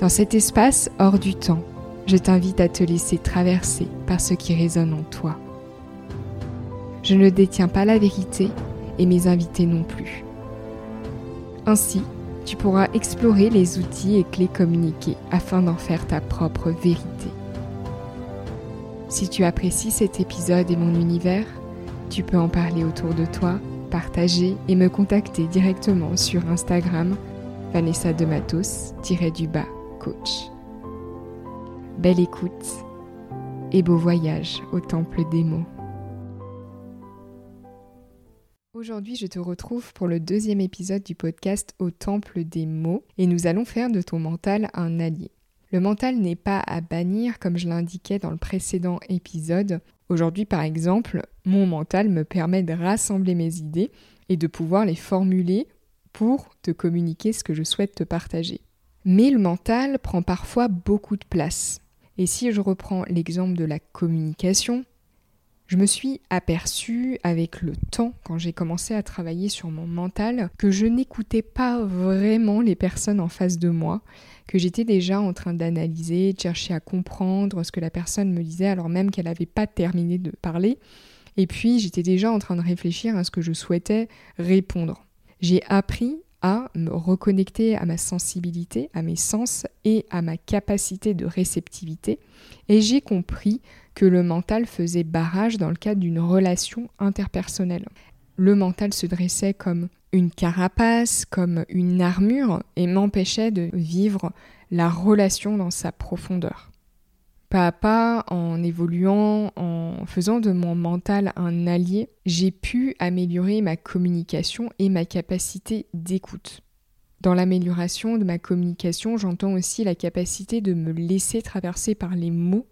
Dans cet espace hors du temps, je t'invite à te laisser traverser par ce qui résonne en toi. Je ne détiens pas la vérité et mes invités non plus. Ainsi, tu pourras explorer les outils et clés communiqués afin d'en faire ta propre vérité. Si tu apprécies cet épisode et mon univers, tu peux en parler autour de toi, partager et me contacter directement sur Instagram Vanessa de du bas coach. Belle écoute et beau voyage au temple des mots. Aujourd'hui, je te retrouve pour le deuxième épisode du podcast Au temple des mots et nous allons faire de ton mental un allié. Le mental n'est pas à bannir comme je l'indiquais dans le précédent épisode. Aujourd'hui, par exemple, mon mental me permet de rassembler mes idées et de pouvoir les formuler pour te communiquer ce que je souhaite te partager. Mais le mental prend parfois beaucoup de place. Et si je reprends l'exemple de la communication, je me suis aperçue avec le temps, quand j'ai commencé à travailler sur mon mental, que je n'écoutais pas vraiment les personnes en face de moi, que j'étais déjà en train d'analyser, de chercher à comprendre ce que la personne me disait alors même qu'elle n'avait pas terminé de parler. Et puis j'étais déjà en train de réfléchir à ce que je souhaitais répondre. J'ai appris à me reconnecter à ma sensibilité, à mes sens et à ma capacité de réceptivité. Et j'ai compris que le mental faisait barrage dans le cadre d'une relation interpersonnelle. Le mental se dressait comme une carapace, comme une armure, et m'empêchait de vivre la relation dans sa profondeur pas à pas, en évoluant, en faisant de mon mental un allié, j'ai pu améliorer ma communication et ma capacité d'écoute. Dans l'amélioration de ma communication, j'entends aussi la capacité de me laisser traverser par les mots,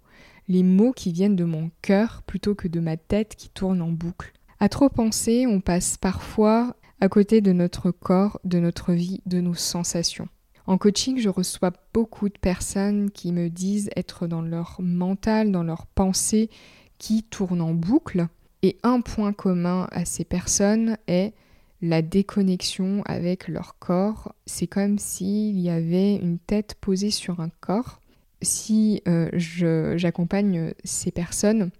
les mots qui viennent de mon cœur plutôt que de ma tête qui tourne en boucle. À trop penser, on passe parfois à côté de notre corps, de notre vie, de nos sensations. En coaching, je reçois beaucoup de personnes qui me disent être dans leur mental, dans leur pensée, qui tournent en boucle. Et un point commun à ces personnes est la déconnexion avec leur corps. C'est comme s'il y avait une tête posée sur un corps. Si euh, j'accompagne ces personnes,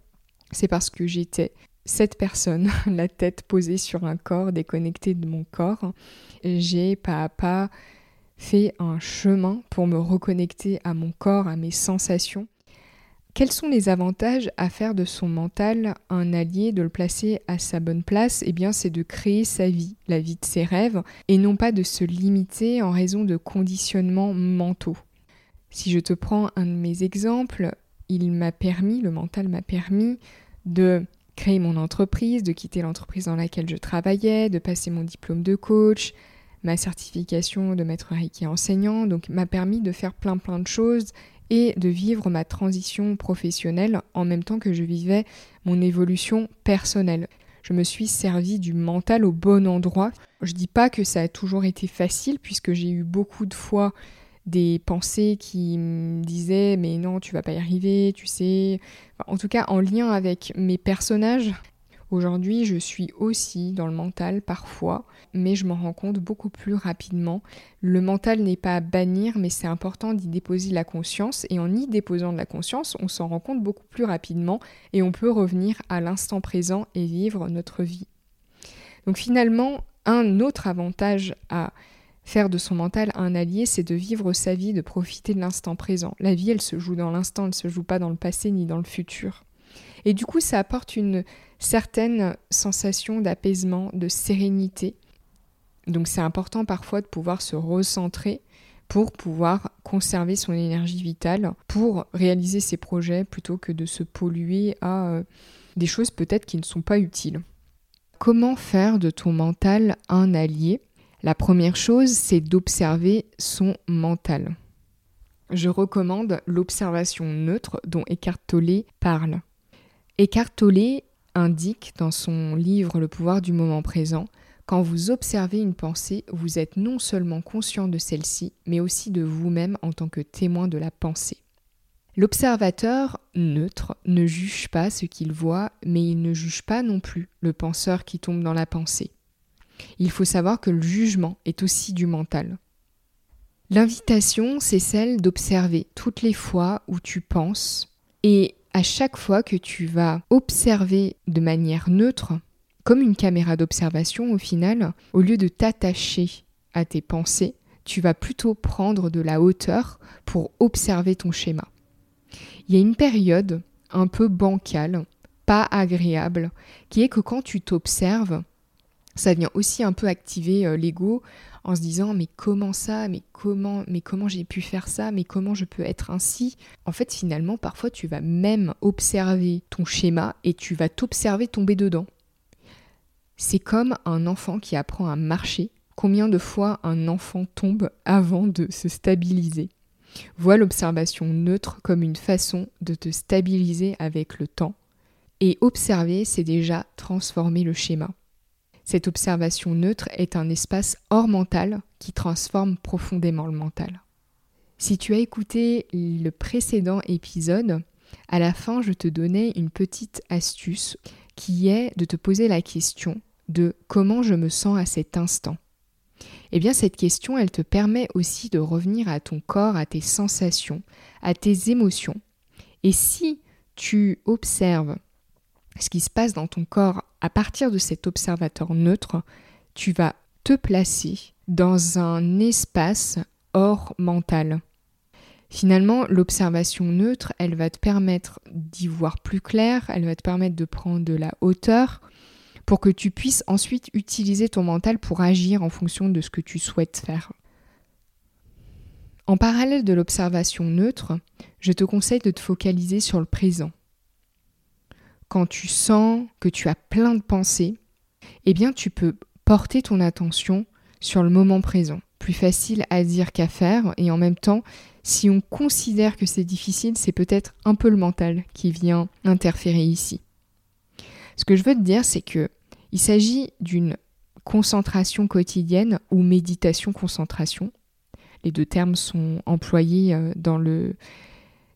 c'est parce que j'étais cette personne, la tête posée sur un corps, déconnectée de mon corps. J'ai pas à pas fait un chemin pour me reconnecter à mon corps, à mes sensations. Quels sont les avantages à faire de son mental un allié, de le placer à sa bonne place? Eh bien, c'est de créer sa vie, la vie de ses rêves, et non pas de se limiter en raison de conditionnements mentaux. Si je te prends un de mes exemples, il m'a permis, le mental m'a permis de créer mon entreprise, de quitter l'entreprise dans laquelle je travaillais, de passer mon diplôme de coach, ma certification de maître Reiki enseignant, donc m'a permis de faire plein plein de choses et de vivre ma transition professionnelle en même temps que je vivais mon évolution personnelle. Je me suis servi du mental au bon endroit. Je dis pas que ça a toujours été facile puisque j'ai eu beaucoup de fois des pensées qui me disaient mais non tu vas pas y arriver, tu sais. en tout cas en lien avec mes personnages Aujourd'hui, je suis aussi dans le mental parfois, mais je m'en rends compte beaucoup plus rapidement. Le mental n'est pas à bannir, mais c'est important d'y déposer la conscience, et en y déposant de la conscience, on s'en rend compte beaucoup plus rapidement, et on peut revenir à l'instant présent et vivre notre vie. Donc finalement, un autre avantage à faire de son mental un allié, c'est de vivre sa vie, de profiter de l'instant présent. La vie, elle se joue dans l'instant, elle ne se joue pas dans le passé ni dans le futur. Et du coup, ça apporte une certaine sensation d'apaisement, de sérénité. Donc c'est important parfois de pouvoir se recentrer pour pouvoir conserver son énergie vitale, pour réaliser ses projets plutôt que de se polluer à euh, des choses peut-être qui ne sont pas utiles. Comment faire de ton mental un allié? La première chose, c'est d'observer son mental. je recommande l'observation neutre dont Eckhart Tolle parle. Eckhart Tolle indique dans son livre Le pouvoir du moment présent quand vous observez une pensée, vous êtes non seulement conscient de celle-ci, mais aussi de vous-même en tant que témoin de la pensée. L'observateur neutre ne juge pas ce qu'il voit, mais il ne juge pas non plus le penseur qui tombe dans la pensée. Il faut savoir que le jugement est aussi du mental. L'invitation, c'est celle d'observer toutes les fois où tu penses et à chaque fois que tu vas observer de manière neutre, comme une caméra d'observation au final, au lieu de t'attacher à tes pensées, tu vas plutôt prendre de la hauteur pour observer ton schéma. Il y a une période un peu bancale, pas agréable, qui est que quand tu t'observes, ça vient aussi un peu activer euh, l'ego en se disant mais comment ça, mais comment, mais comment j'ai pu faire ça, mais comment je peux être ainsi? En fait, finalement, parfois tu vas même observer ton schéma et tu vas t'observer tomber dedans. C'est comme un enfant qui apprend à marcher. Combien de fois un enfant tombe avant de se stabiliser? Vois l'observation neutre comme une façon de te stabiliser avec le temps. Et observer, c'est déjà transformer le schéma. Cette observation neutre est un espace hors mental qui transforme profondément le mental. Si tu as écouté le précédent épisode, à la fin, je te donnais une petite astuce qui est de te poser la question de comment je me sens à cet instant Eh bien cette question, elle te permet aussi de revenir à ton corps, à tes sensations, à tes émotions. Et si tu observes ce qui se passe dans ton corps à partir de cet observateur neutre, tu vas te placer dans un espace hors mental. Finalement, l'observation neutre, elle va te permettre d'y voir plus clair, elle va te permettre de prendre de la hauteur, pour que tu puisses ensuite utiliser ton mental pour agir en fonction de ce que tu souhaites faire. En parallèle de l'observation neutre, je te conseille de te focaliser sur le présent. Quand tu sens que tu as plein de pensées, eh bien tu peux porter ton attention sur le moment présent. Plus facile à dire qu'à faire et en même temps, si on considère que c'est difficile, c'est peut-être un peu le mental qui vient interférer ici. Ce que je veux te dire, c'est que il s'agit d'une concentration quotidienne ou méditation-concentration. Les deux termes sont employés euh, dans le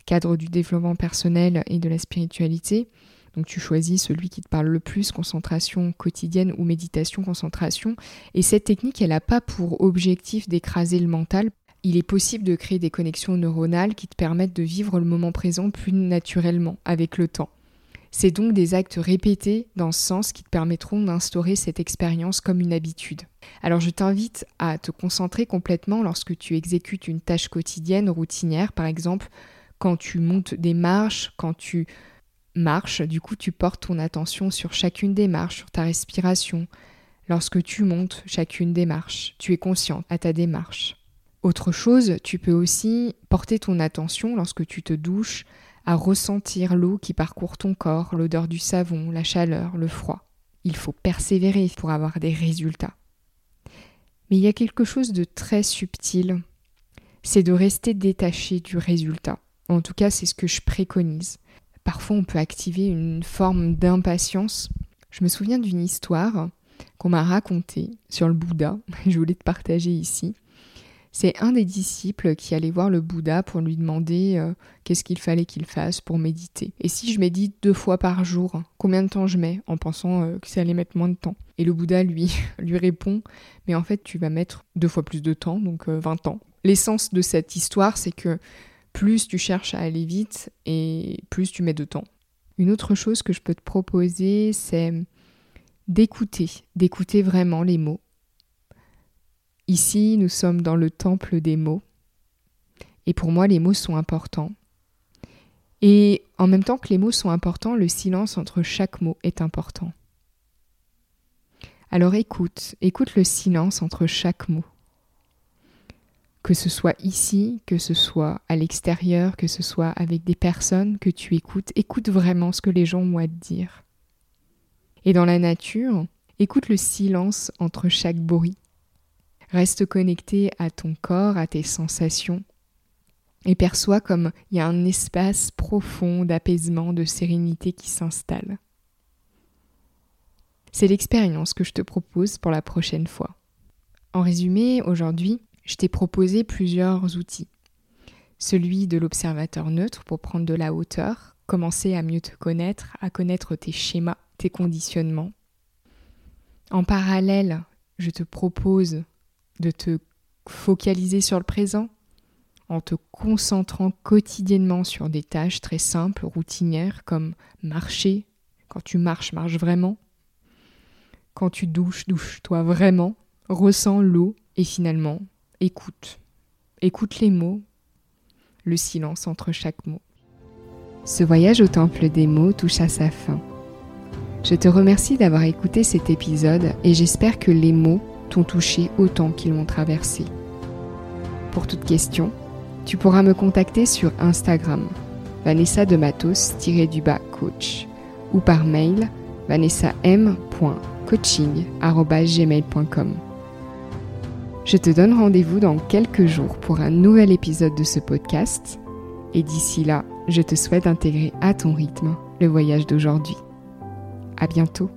cadre du développement personnel et de la spiritualité. Donc tu choisis celui qui te parle le plus, concentration quotidienne ou méditation concentration. Et cette technique, elle n'a pas pour objectif d'écraser le mental. Il est possible de créer des connexions neuronales qui te permettent de vivre le moment présent plus naturellement avec le temps. C'est donc des actes répétés dans ce sens qui te permettront d'instaurer cette expérience comme une habitude. Alors je t'invite à te concentrer complètement lorsque tu exécutes une tâche quotidienne, routinière par exemple, quand tu montes des marches, quand tu marches, du coup tu portes ton attention sur chacune des marches, sur ta respiration. Lorsque tu montes chacune des marches, tu es conscient à ta démarche. Autre chose, tu peux aussi porter ton attention lorsque tu te douches à ressentir l'eau qui parcourt ton corps, l'odeur du savon, la chaleur, le froid. Il faut persévérer pour avoir des résultats. Mais il y a quelque chose de très subtil, c'est de rester détaché du résultat. En tout cas, c'est ce que je préconise. Parfois, on peut activer une forme d'impatience. Je me souviens d'une histoire qu'on m'a racontée sur le Bouddha, je voulais te partager ici. C'est un des disciples qui allait voir le Bouddha pour lui demander euh, qu'est-ce qu'il fallait qu'il fasse pour méditer. Et si je médite deux fois par jour, combien de temps je mets en pensant euh, que ça allait mettre moins de temps? Et le Bouddha lui, lui répond mais en fait tu vas mettre deux fois plus de temps, donc 20 euh, ans. L'essence de cette histoire c'est que plus tu cherches à aller vite et plus tu mets de temps. Une autre chose que je peux te proposer c'est d'écouter, d'écouter vraiment les mots Ici, nous sommes dans le temple des mots. Et pour moi, les mots sont importants. Et en même temps que les mots sont importants, le silence entre chaque mot est important. Alors écoute, écoute le silence entre chaque mot. Que ce soit ici, que ce soit à l'extérieur, que ce soit avec des personnes que tu écoutes, écoute vraiment ce que les gens ont à te dire. Et dans la nature, écoute le silence entre chaque bruit. Reste connecté à ton corps, à tes sensations. et perçois comme il y a un espace profond d'apaisement, de sérénité qui s'installe. C'est l'expérience que je te propose pour la prochaine fois. En résumé, aujourd'hui, je t'ai proposé plusieurs outils. Celui de l'observateur neutre pour prendre de la hauteur, commencer à mieux te connaître, à connaître tes schémas, tes conditionnements. En parallèle, je te propose de te focaliser sur le présent en te concentrant quotidiennement sur des tâches très simples, routinières, comme marcher. Quand tu marches, marche vraiment. Quand tu douches, douche-toi vraiment. Ressens l'eau et finalement, écoute. Écoute les mots, le silence entre chaque mot. Ce voyage au temple des mots touche à sa fin. Je te remercie d'avoir écouté cet épisode et j'espère que les mots t'ont touché autant qu'ils m'ont traversé. Pour toute question, tu pourras me contacter sur Instagram, Vanessa de Matos-du-bas coach, ou par mail vanessam.coaching.gmail.com. Je te donne rendez-vous dans quelques jours pour un nouvel épisode de ce podcast, et d'ici là, je te souhaite d'intégrer à ton rythme le voyage d'aujourd'hui. À bientôt!